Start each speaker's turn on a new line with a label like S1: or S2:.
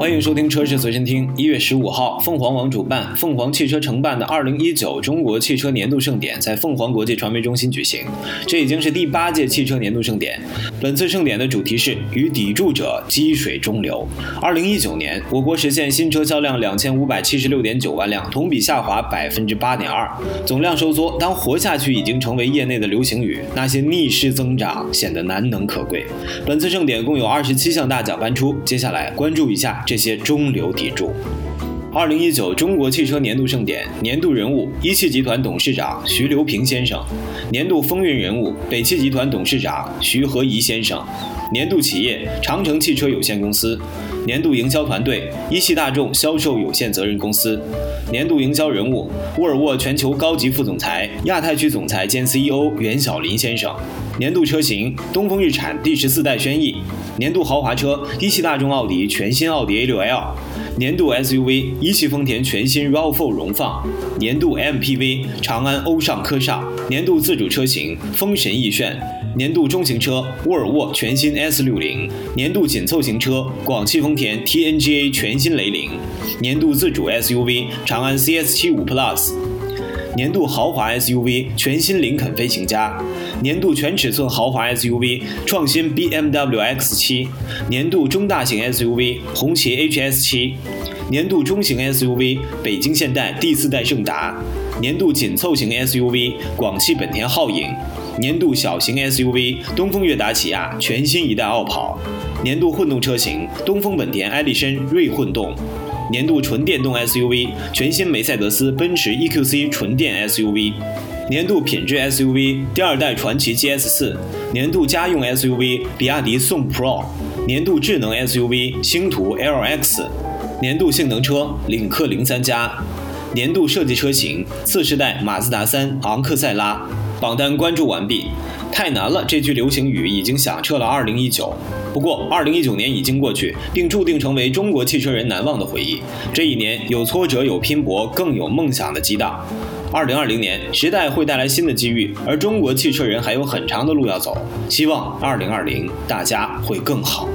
S1: 欢迎收听《车市随身听》。一月十五号，凤凰网主办、凤凰汽车承办的二零一九中国汽车年度盛典在凤凰国际传媒中心举行。这已经是第八届汽车年度盛典。本次盛典的主题是“与抵住者积水中流”。二零一九年，我国实现新车销量两千五百七十六点九万辆，同比下滑百分之八点二，总量收缩。当活下去已经成为业内的流行语，那些逆势增长显得难能可贵。本次盛典共有二十七项大奖颁出，接下来关注一下。这些中流砥柱。二零一九中国汽车年度盛典年度人物：一汽集团董事长徐留平先生；年度风云人物：北汽集团董事长徐和宜先生；年度企业：长城汽车有限公司；年度营销团队：一汽大众销售有限责任公司；年度营销人物：沃尔沃全球高级副总裁、亚太区总裁兼 CEO 袁晓林先生；年度车型：东风日产第十四代轩逸。年度豪华车，一汽大众奥迪全新奥迪 A6L；年度 SUV，一汽丰田全新 RAV4 荣放；年度 MPV，长安欧尚科尚；年度自主车型，风神奕炫；年度中型车，沃尔沃全新 S60；年度紧凑型车，广汽丰田 TNGA 全新雷凌；年度自主 SUV，长安 CS75 Plus。年度豪华 SUV 全新林肯飞行家，年度全尺寸豪华 SUV 创新 BMW X7，年度中大型 SUV 红旗 HS7，年度中型 SUV 北京现代第四代胜达，年度紧凑型 SUV 广汽本田皓影，年度小型 SUV 东风悦达起亚全新一代傲跑，年度混动车型东风本田艾力绅锐混动。年度纯电动 SUV，全新梅赛德斯奔驰 EQC 纯电 SUV；年度品质 SUV，第二代传祺 GS 四；年度家用 SUV，比亚迪宋 Pro；年度智能 SUV，星途 LX；年度性能车，领克零三加；年度设计车型，次世代马自达三昂克赛拉。榜单关注完毕。太难了，这句流行语已经响彻了2019。不过，2019年已经过去，并注定成为中国汽车人难忘的回忆。这一年有挫折，有拼搏，更有梦想的激荡。2020年，时代会带来新的机遇，而中国汽车人还有很长的路要走。希望2020大家会更好。